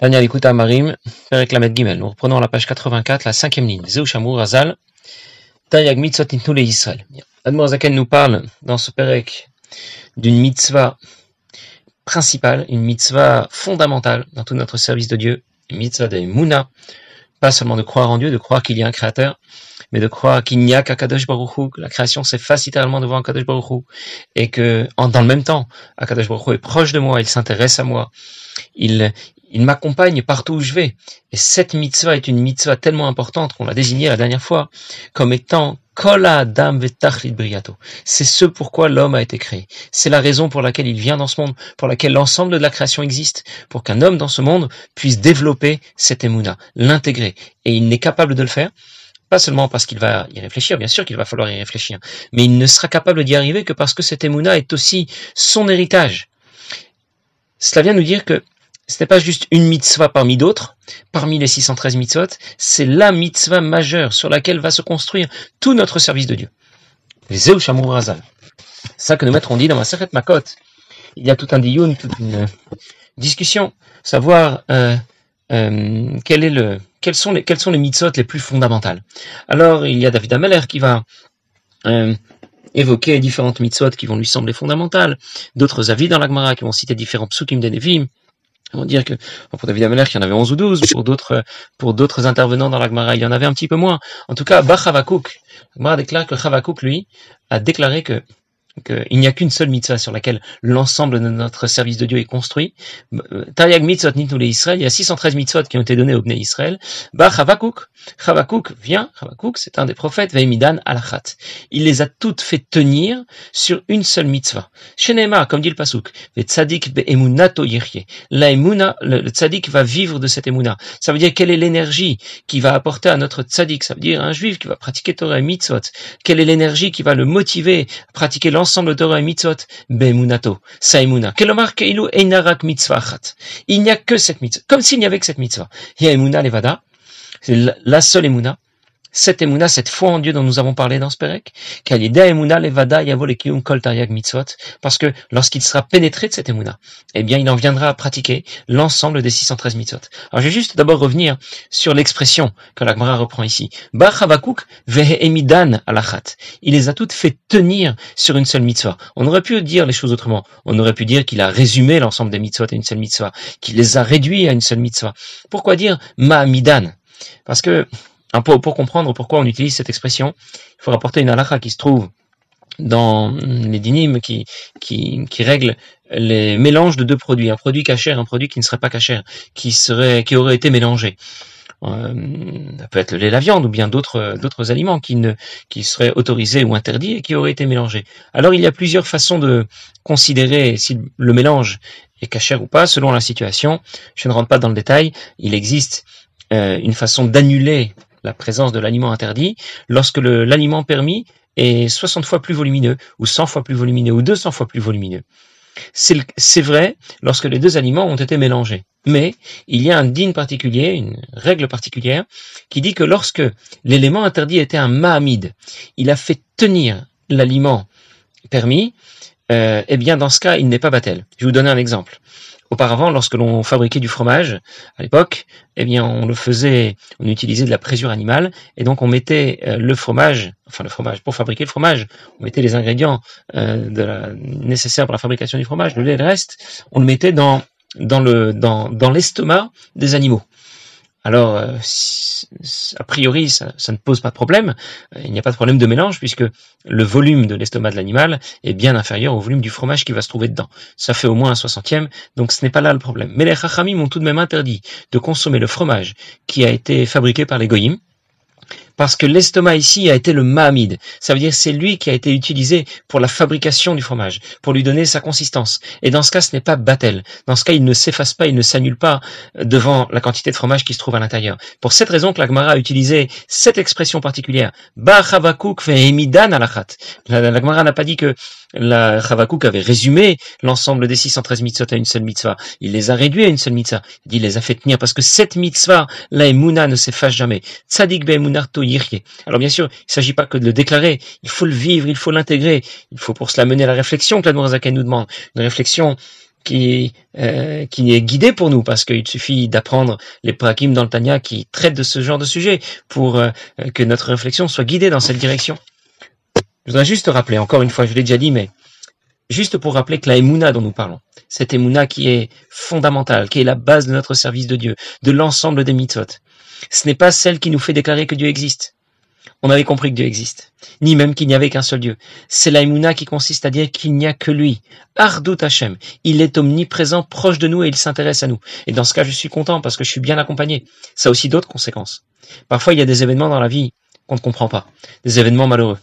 Daniel écoute Marim, Perek Lamed Gimel. Nous reprenons la page 84, la cinquième ligne. Zeu Shamur Razal, Tayag Mitzvot Israël. Nous parle dans ce Perek d'une mitzvah principale, une mitzvah fondamentale dans tout notre service de Dieu, une mitzvah de Mouna, pas seulement de croire en Dieu, de croire qu'il y a un créateur, mais de croire qu'il n'y a qu'Akadosh Baruch Hu, que la création s'efface littéralement devant Akadosh Baruch Hu, et que, dans le même temps, Akadosh Baruch Hu est proche de moi, il s'intéresse à moi, il, il m'accompagne partout où je vais. Et cette mitzvah est une mitzvah tellement importante qu'on l'a désignée la dernière fois comme étant c'est ce pourquoi l'homme a été créé. C'est la raison pour laquelle il vient dans ce monde, pour laquelle l'ensemble de la création existe, pour qu'un homme dans ce monde puisse développer cette émouna, l'intégrer. Et il n'est capable de le faire, pas seulement parce qu'il va y réfléchir, bien sûr qu'il va falloir y réfléchir, mais il ne sera capable d'y arriver que parce que cette émouna est aussi son héritage. Cela vient nous dire que ce n'est pas juste une mitzvah parmi d'autres, parmi les 613 mitzvot, c'est la mitzvah majeure sur laquelle va se construire tout notre service de Dieu. Les Ça que nos maîtres ont dit dans ma Seret Makot. Il y a tout un diyun, toute une discussion, savoir euh, euh, quel est le, quels sont les, quels les mitzvot les plus fondamentales. Alors, il y a David Ameller qui va euh, évoquer différentes mitzvot qui vont lui sembler fondamentales, d'autres avis dans l'Agmara qui vont citer différents psukim des Nevim, on dire que pour David Ameller, il y en avait 11 ou 12, pour d'autres pour d'autres intervenants dans la Gemara, il y en avait un petit peu moins. En tout cas, Bach Havakuk, Gemara déclare que Havakuk, lui, a déclaré que qu'il n'y a qu'une seule mitzvah sur laquelle l'ensemble de notre service de Dieu est construit. Euh, Tariag mitzvot nitnule Israël, il y a 613 mitzvot qui ont été donnés au Bnei Israël. Bah Chavakuk, Chavakuk vient, Chavakuk c'est un des prophètes, Veimidan alachat. Il les a toutes fait tenir sur une seule mitzvah. Shenema, comme dit le pasuk, le tzadik be'emunato yirye. La emuna, le, tzadik va vivre de cette emuna. Ça veut dire quelle est l'énergie qui va apporter à notre tzadik? Ça veut dire un juif qui va pratiquer Torah et mitzvot. Quelle est l'énergie qui va le motiver à pratiquer l'ensemble de Torah et mitzvot, be'emunato, saimuna. Kelomar keilu einarak mitzvah Il n'y a que cette mitzvah, comme s'il n'y avait que cette mitzvah. Il y a emuna levada, c'est la seule emuna, cette émouna, cette foi en Dieu dont nous avons parlé dans ce Pérec, levada kol mitzvot, parce que lorsqu'il sera pénétré de cette émouna, eh bien, il en viendra à pratiquer l'ensemble des 613 mitzvot. Alors, je vais juste d'abord revenir sur l'expression que la Gemara reprend ici. alachat. Il les a toutes fait tenir sur une seule mitzvah. On aurait pu dire les choses autrement. On aurait pu dire qu'il a résumé l'ensemble des mitzvot à une seule mitzvah, qu'il les a réduits à une seule mitzvah. Pourquoi dire ma'amidan? Parce que pour, comprendre pourquoi on utilise cette expression, il faut rapporter une halakha qui se trouve dans les dynimes qui, qui, qui règle les mélanges de deux produits, un produit cachère, un produit qui ne serait pas cachère, qui serait, qui aurait été mélangé. Euh, ça peut être le lait, la viande ou bien d'autres d'autres aliments qui ne qui seraient autorisés ou interdits et qui auraient été mélangés. Alors il y a plusieurs façons de considérer si le mélange est cachère ou pas selon la situation. Je ne rentre pas dans le détail. Il existe euh, une façon d'annuler la présence de l'aliment interdit lorsque l'aliment permis est 60 fois plus volumineux, ou 100 fois plus volumineux, ou 200 fois plus volumineux. C'est vrai lorsque les deux aliments ont été mélangés. Mais il y a un digne particulier, une règle particulière, qui dit que lorsque l'élément interdit était un mahamid, il a fait tenir l'aliment permis, euh, eh bien dans ce cas, il n'est pas battel. Je vais vous donner un exemple. Auparavant, lorsque l'on fabriquait du fromage, à l'époque, eh bien, on le faisait, on utilisait de la présure animale, et donc on mettait euh, le fromage, enfin le fromage, pour fabriquer le fromage, on mettait les ingrédients euh, de la, nécessaires pour la fabrication du fromage, le lait, le reste, on le mettait dans dans le dans dans l'estomac des animaux. Alors, euh, a priori, ça, ne pose pas de problème. Euh, il n'y a pas de problème de mélange puisque le volume de l'estomac de l'animal est bien inférieur au volume du fromage qui va se trouver dedans. Ça fait au moins un soixantième, donc ce n'est pas là le problème. Mais les Chachamim m'ont tout de même interdit de consommer le fromage qui a été fabriqué par les Goyim, parce que l'estomac ici a été le mahamid. Ça veut dire c'est lui qui a été utilisé pour la fabrication du fromage, pour lui donner sa consistance. Et dans ce cas, ce n'est pas batel. Dans ce cas, il ne s'efface pas, il ne s'annule pas devant la quantité de fromage qui se trouve à l'intérieur. Pour cette raison que la Gemara a utilisé cette expression particulière. Ba chavakuk emidan alachat. La, Gemara n'a pas dit que la Chavakuk avait résumé l'ensemble des 613 mitzvot à une seule mitzvah. Il les a réduits à une seule mitzvah. Il les a fait tenir parce que cette mitzvah, la emuna ne s'efface jamais. Tzadik Alors bien sûr, il ne s'agit pas que de le déclarer. Il faut le vivre, il faut l'intégrer. Il faut pour cela mener la réflexion que la Zaken nous demande. Une réflexion qui, euh, qui est guidé pour nous, parce qu'il suffit d'apprendre les prakim dans le Tanya qui traitent de ce genre de sujet pour euh, que notre réflexion soit guidée dans cette direction. Je voudrais juste rappeler, encore une fois, je l'ai déjà dit, mais juste pour rappeler que la Emouna dont nous parlons, cette Emouna qui est fondamentale, qui est la base de notre service de Dieu, de l'ensemble des mitzvot, ce n'est pas celle qui nous fait déclarer que Dieu existe on avait compris que Dieu existe, ni même qu'il n'y avait qu'un seul Dieu. C'est la qui consiste à dire qu'il n'y a que lui. Ardout Hashem. Il est omniprésent, proche de nous et il s'intéresse à nous. Et dans ce cas, je suis content parce que je suis bien accompagné. Ça a aussi d'autres conséquences. Parfois, il y a des événements dans la vie qu'on ne comprend pas, des événements malheureux.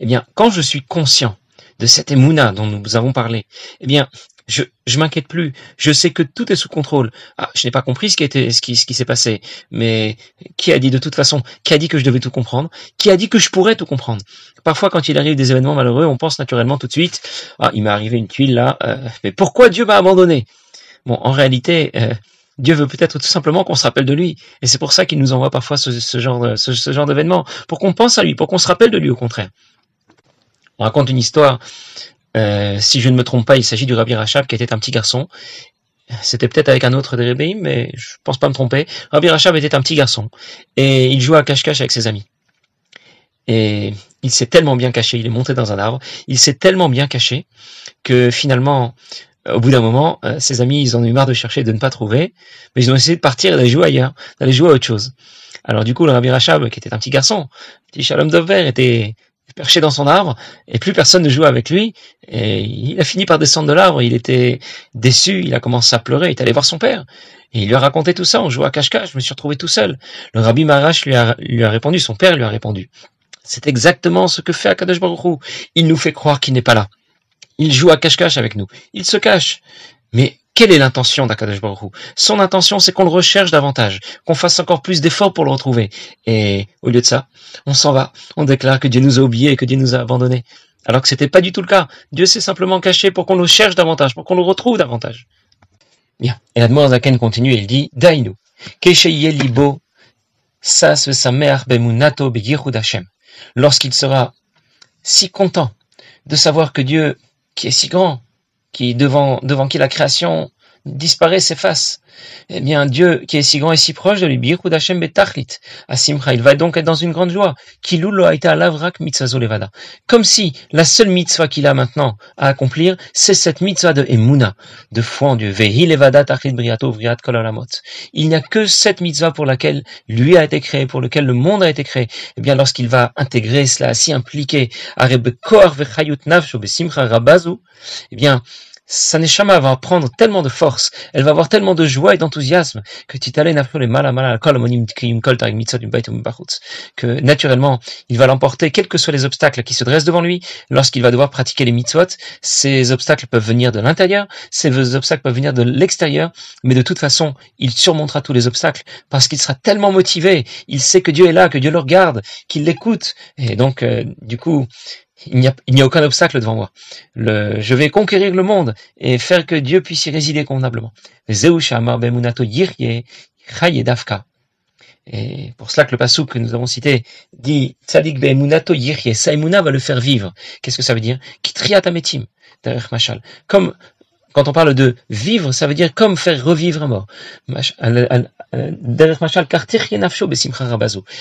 Eh bien, quand je suis conscient de cette émouna dont nous avons parlé, eh bien, je, m'inquiète plus. Je sais que tout est sous contrôle. Ah, je n'ai pas compris ce qui ce ce qui s'est passé. Mais qui a dit de toute façon, qui a dit que je devais tout comprendre? Qui a dit que je pourrais tout comprendre? Parfois, quand il arrive des événements malheureux, on pense naturellement tout de suite, ah, il m'est arrivé une tuile là, euh, mais pourquoi Dieu m'a abandonné? Bon, en réalité, euh, Dieu veut peut-être tout simplement qu'on se rappelle de lui. Et c'est pour ça qu'il nous envoie parfois ce genre d'événement. Pour qu'on pense à lui, pour qu'on se rappelle de lui au contraire. On raconte une histoire euh, si je ne me trompe pas, il s'agit du Rabbi Rachab qui était un petit garçon. C'était peut-être avec un autre des Rebbeim, mais je pense pas me tromper. Rabbi Rachab était un petit garçon et il jouait à cache-cache avec ses amis. Et il s'est tellement bien caché, il est monté dans un arbre, il s'est tellement bien caché que finalement, au bout d'un moment, euh, ses amis, ils ont eu marre de chercher, de ne pas trouver, mais ils ont essayé de partir et d'aller jouer ailleurs, d'aller jouer à autre chose. Alors du coup, le Rabbi Rachab, qui était un petit garçon, petit Shalom Dover, était perché dans son arbre et plus personne ne jouait avec lui. Et il a fini par descendre de l'arbre. Il était déçu. Il a commencé à pleurer. Il est allé voir son père. Et il lui a raconté tout ça. On jouait à cache-cache. Je me suis retrouvé tout seul. Le rabbi Marash lui a, répondu. Son père lui a répondu. C'est exactement ce que fait Akadosh Baruch Il nous fait croire qu'il n'est pas là. Il joue à cache-cache avec nous. Il se cache. Mais quelle est l'intention d'Akadosh Baruch Son intention, c'est qu'on le recherche davantage, qu'on fasse encore plus d'efforts pour le retrouver. Et au lieu de ça, on s'en va. On déclare que Dieu nous a oubliés et que Dieu nous a abandonnés. Alors que c'était pas du tout le cas. Dieu s'est simplement caché pour qu'on le cherche davantage, pour qu'on le retrouve davantage. Bien. Et Zaken continue et il dit, Dainu, libo, sas bemunato Lorsqu'il sera si content de savoir que Dieu, qui est si grand, qui devant, devant qui la création disparaît, s'efface. Eh bien, Dieu, qui est si grand et si proche de lui, il va donc être dans une grande joie. Comme si la seule mitzvah qu'il a maintenant à accomplir, c'est cette mitzvah de Emuna, de foi en Dieu. Il n'y a que cette mitzvah pour laquelle lui a été créé, pour lequel le monde a été créé. Eh bien, lorsqu'il va intégrer cela, s'y impliquer, eh bien, sa neshama va prendre tellement de force, elle va avoir tellement de joie et d'enthousiasme que que naturellement il va l'emporter quels que soient les obstacles qui se dressent devant lui lorsqu'il va devoir pratiquer les mitzvot. Ces obstacles peuvent venir de l'intérieur, ces obstacles peuvent venir de l'extérieur, mais de toute façon il surmontera tous les obstacles parce qu'il sera tellement motivé, il sait que Dieu est là, que Dieu le regarde, qu'il l'écoute et donc euh, du coup il n'y a, aucun obstacle devant moi. Le, je vais conquérir le monde et faire que Dieu puisse y résider convenablement. Et pour cela que le passou que nous avons cité dit Tzadik be'emunato yirye, sa va le faire vivre. Qu'est-ce que ça veut dire? Kitriatametim, machal. Comme quand on parle de vivre, ça veut dire comme faire revivre un mort.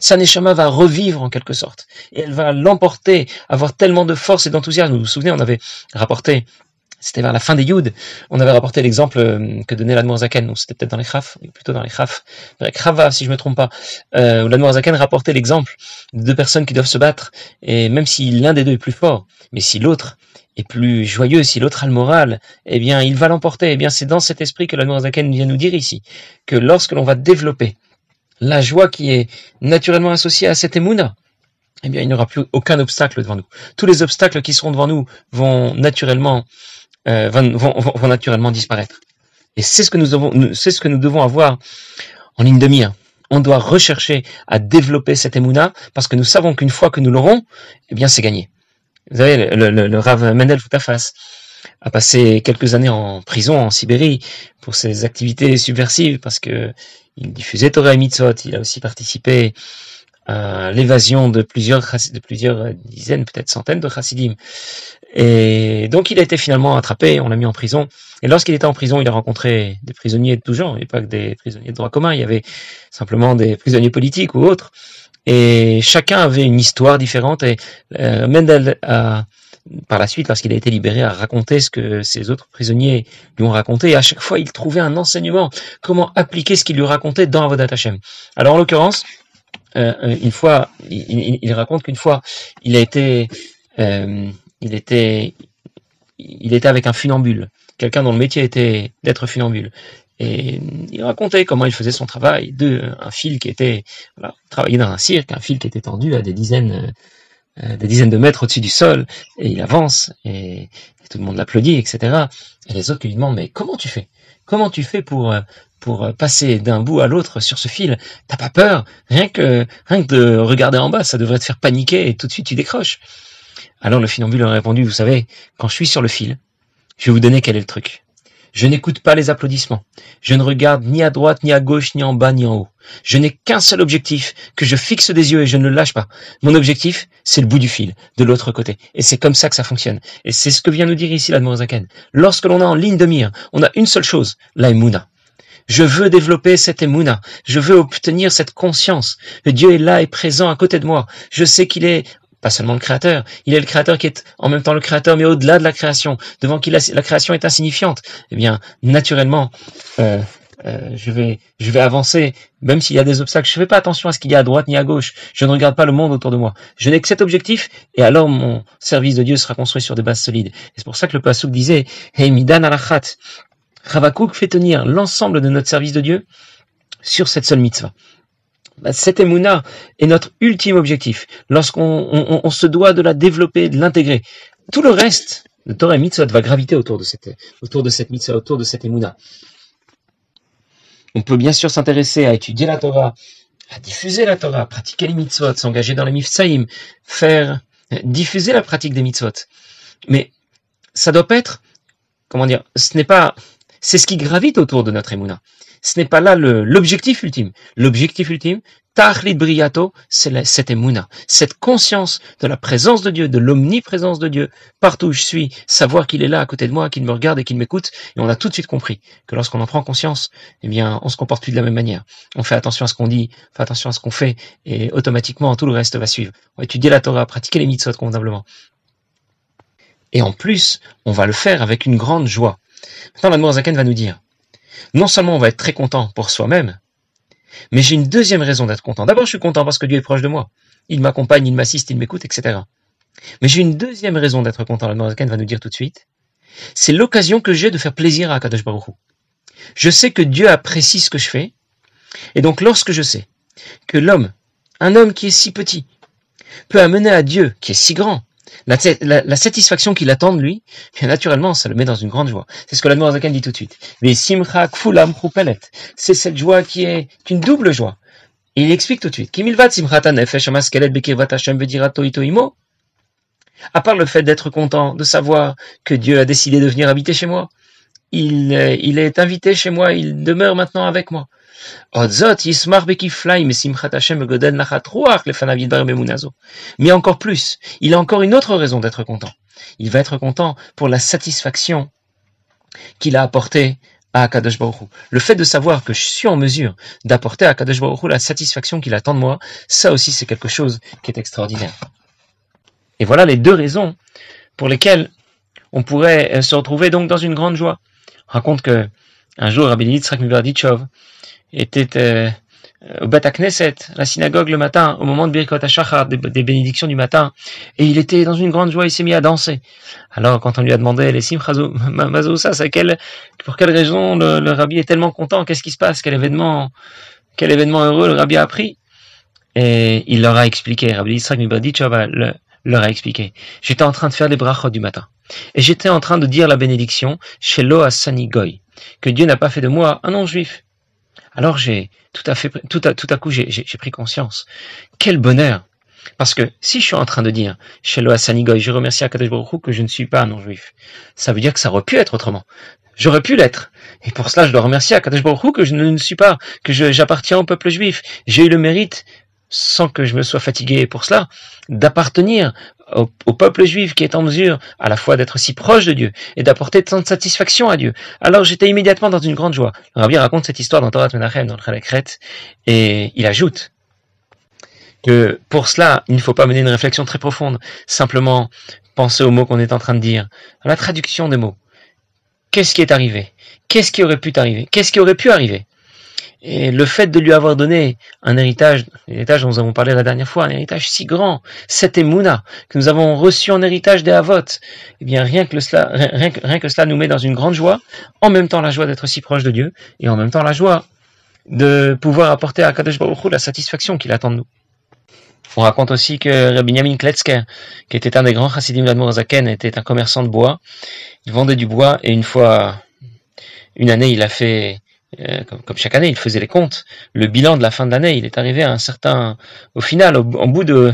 Sa neshama va revivre en quelque sorte. Et elle va l'emporter, avoir tellement de force et d'enthousiasme. Vous vous souvenez, on avait rapporté, c'était vers la fin des Yud, on avait rapporté l'exemple euh, que donnait l'Admour Zaken, donc c'était peut-être dans les Khaf, plutôt dans les Khaf, Krava, si je me trompe pas, euh, où l'Admour Zaken rapportait l'exemple de deux personnes qui doivent se battre, et même si l'un des deux est plus fort, mais si l'autre est plus joyeux, si l'autre a le moral, eh bien, il va l'emporter. Eh bien, c'est dans cet esprit que la Zaken vient nous dire ici, que lorsque l'on va développer la joie qui est naturellement associée à cette émouna, eh bien, il n'y aura plus aucun obstacle devant nous. Tous les obstacles qui seront devant nous vont naturellement, euh, vont, vont, naturellement disparaître. Et c'est ce que nous devons, c'est ce que nous devons avoir en ligne de mire. On doit rechercher à développer cette émouna parce que nous savons qu'une fois que nous l'aurons, eh bien, c'est gagné. Vous savez, le, le, le Rav Mendel Futterfass a passé quelques années en prison en Sibérie pour ses activités subversives parce que il diffusait Torah et. Il a aussi participé l'évasion de plusieurs, de plusieurs dizaines, peut-être centaines de chassidim. Et donc il a été finalement attrapé, on l'a mis en prison. Et lorsqu'il était en prison, il a rencontré des prisonniers de tout genre, et pas que des prisonniers de droit commun, il y avait simplement des prisonniers politiques ou autres. Et chacun avait une histoire différente. Et euh, Mendel a, par la suite, lorsqu'il a été libéré, a raconté ce que ses autres prisonniers lui ont raconté. Et à chaque fois, il trouvait un enseignement, comment appliquer ce qu'il lui racontait dans Avodat Hashem. Alors en l'occurrence, euh, une fois, il, il raconte qu'une fois, il a été, euh, il était, il était avec un funambule, quelqu'un dont le métier était d'être funambule. Et il racontait comment il faisait son travail, de un fil qui était, voilà, travaillait dans un cirque, un fil qui était tendu à des dizaines, euh, des dizaines de mètres au-dessus du sol, et il avance, et, tout le monde l'applaudit, etc. Et les autres lui demandent, mais comment tu fais? Comment tu fais pour, euh, pour passer d'un bout à l'autre sur ce fil? T'as pas peur? Rien que, rien que de regarder en bas, ça devrait te faire paniquer et tout de suite tu décroches. Alors le funambule a répondu, vous savez, quand je suis sur le fil, je vais vous donner quel est le truc. Je n'écoute pas les applaudissements. Je ne regarde ni à droite, ni à gauche, ni en bas, ni en haut. Je n'ai qu'un seul objectif, que je fixe des yeux et je ne le lâche pas. Mon objectif, c'est le bout du fil, de l'autre côté. Et c'est comme ça que ça fonctionne. Et c'est ce que vient nous dire ici la Zaken. Lorsque l'on a en ligne de mire, on a une seule chose, la Emouna. Je veux développer cette émouna. Je veux obtenir cette conscience Dieu est là et présent à côté de moi. Je sais qu'il est pas seulement le créateur, il est le créateur qui est en même temps le créateur, mais au-delà de la création, devant qui la, création est insignifiante, eh bien, naturellement, euh, euh, je vais, je vais avancer, même s'il y a des obstacles. Je ne fais pas attention à ce qu'il y a à droite ni à gauche. Je ne regarde pas le monde autour de moi. Je n'ai que cet objectif, et alors mon service de Dieu sera construit sur des bases solides. C'est pour ça que le Pasuk disait, Hey midan alachat. Ravakuk fait tenir l'ensemble de notre service de Dieu sur cette seule mitzvah. Bah, cette émouna est notre ultime objectif. Lorsqu'on se doit de la développer, de l'intégrer. Tout le reste de Torah et Mitzvot va graviter autour de cette, autour de cette autour de cette émouna. On peut bien sûr s'intéresser à étudier la Torah, à diffuser la Torah, pratiquer les mitzvot, s'engager dans les mifsaïm, faire, diffuser la pratique des mitzvot. Mais ça doit pas être, comment dire, ce n'est pas, c'est ce qui gravite autour de notre émouna ce n'est pas là l'objectif ultime. L'objectif ultime, Tachlit Briato, c'est cette émouna, cette conscience de la présence de Dieu, de l'omniprésence de Dieu, partout où je suis, savoir qu'il est là à côté de moi, qu'il me regarde et qu'il m'écoute. Et on a tout de suite compris que lorsqu'on en prend conscience, eh bien, on se comporte plus de la même manière. On fait attention à ce qu'on dit, on fait attention à ce qu'on fait, et automatiquement, tout le reste va suivre. On va étudier la Torah, pratiquer les mitzvot convenablement. Et en plus, on va le faire avec une grande joie. Maintenant, la Zaken va nous dire, non seulement on va être très content pour soi-même, mais j'ai une deuxième raison d'être content. D'abord, je suis content parce que Dieu est proche de moi. Il m'accompagne, il m'assiste, il m'écoute, etc. Mais j'ai une deuxième raison d'être content, la Noirzakan va nous dire tout de suite. C'est l'occasion que j'ai de faire plaisir à Akadosh Baruch Je sais que Dieu apprécie ce que je fais, et donc lorsque je sais que l'homme, un homme qui est si petit, peut amener à Dieu, qui est si grand, la, satisfaction qu'il attend de lui, bien naturellement, ça le met dans une grande joie. C'est ce que la Zakan dit tout de suite. Mais simcha kfulam C'est cette joie qui est une double joie. Et il explique tout de suite. À part le fait d'être content, de savoir que Dieu a décidé de venir habiter chez moi, il, euh, il est invité chez moi, il demeure maintenant avec moi. Mais encore plus, il a encore une autre raison d'être content. Il va être content pour la satisfaction qu'il a apportée à Akadosh Baruch Le fait de savoir que je suis en mesure d'apporter à Akadosh Baruch la satisfaction qu'il attend de moi, ça aussi c'est quelque chose qui est extraordinaire. Et voilà les deux raisons pour lesquelles on pourrait euh, se retrouver donc dans une grande joie. On raconte que un jour Rabbi Yitzhak Miberditchov était euh, au Bat Knesset, la synagogue le matin, au moment de Birkot HaShachar, des, des, bénédictions du matin, et il était dans une grande joie, il s'est mis à danser. Alors, quand on lui a demandé, les quel, pour quelle raison le, rabbi est tellement content, qu'est-ce qui se passe, quel événement, quel événement heureux le rabbi a appris? Et il leur a expliqué, Rabbi Yitzhak le, leur a expliqué. J'étais en train de faire les brachot du matin. Et j'étais en train de dire la bénédiction chez Loasani Goy, que Dieu n'a pas fait de moi un non-juif. Alors j'ai tout à coup, j'ai pris conscience. Quel bonheur! Parce que si je suis en train de dire, chez Loasani Goy, je remercie Akadosh Baruch que je ne suis pas non-juif, ça veut dire que ça aurait pu être autrement. J'aurais pu l'être. Et pour cela, je dois remercier Akadosh Baruch que je ne suis pas, que j'appartiens au peuple juif. J'ai eu le mérite sans que je me sois fatigué pour cela, d'appartenir au, peuple juif qui est en mesure à la fois d'être si proche de Dieu et d'apporter tant de satisfaction à Dieu. Alors j'étais immédiatement dans une grande joie. Rabbi raconte cette histoire dans Torah Menachem, dans le Chalakret, et il ajoute que pour cela, il ne faut pas mener une réflexion très profonde, simplement penser aux mots qu'on est en train de dire, à la traduction des mots. Qu'est-ce qui est arrivé? Qu'est-ce qui aurait pu arriver Qu'est-ce qui aurait pu arriver? Et le fait de lui avoir donné un héritage, l'héritage dont nous avons parlé la dernière fois, un héritage si grand, cet émouna, que nous avons reçu en héritage des Havot, eh bien rien que, cela, rien, rien que cela nous met dans une grande joie, en même temps la joie d'être si proche de Dieu, et en même temps la joie de pouvoir apporter à Kadosh Baruch la satisfaction qu'il attend de nous. On raconte aussi que Rabbi Yamin Kletzker, qui était un des grands chassidim d'Admorazaken, était un commerçant de bois. Il vendait du bois et une fois, une année, il a fait euh, comme, chaque année, il faisait les comptes. Le bilan de la fin de l'année, il est arrivé à un certain, au final, au, bout de,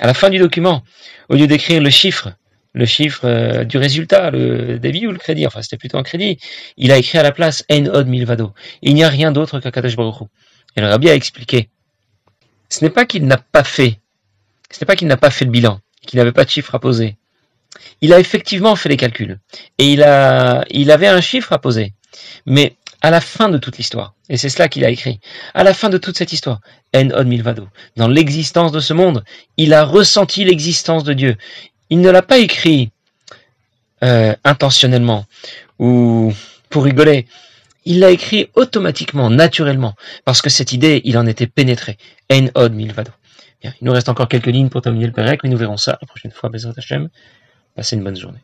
à la fin du document, au lieu d'écrire le chiffre, le chiffre euh, du résultat, le débit ou le crédit, enfin c'était plutôt un crédit, il a écrit à la place En Od Milvado. Il n'y a rien d'autre qu'Akadosh Baruch Et le rabbi a expliqué. Ce n'est pas qu'il n'a pas fait, ce n'est pas qu'il n'a pas fait le bilan, qu'il n'avait pas de chiffre à poser. Il a effectivement fait les calculs. Et il a, il avait un chiffre à poser. Mais à la fin de toute l'histoire, et c'est cela qu'il a écrit, à la fin de toute cette histoire, En Od Milvado, dans l'existence de ce monde, il a ressenti l'existence de Dieu. Il ne l'a pas écrit euh, intentionnellement ou pour rigoler. Il l'a écrit automatiquement, naturellement, parce que cette idée, il en était pénétré. En Od Milvado. Bien, il nous reste encore quelques lignes pour terminer le Pérec, mais nous verrons ça la prochaine fois. Bezrat Hashem. Passez une bonne journée.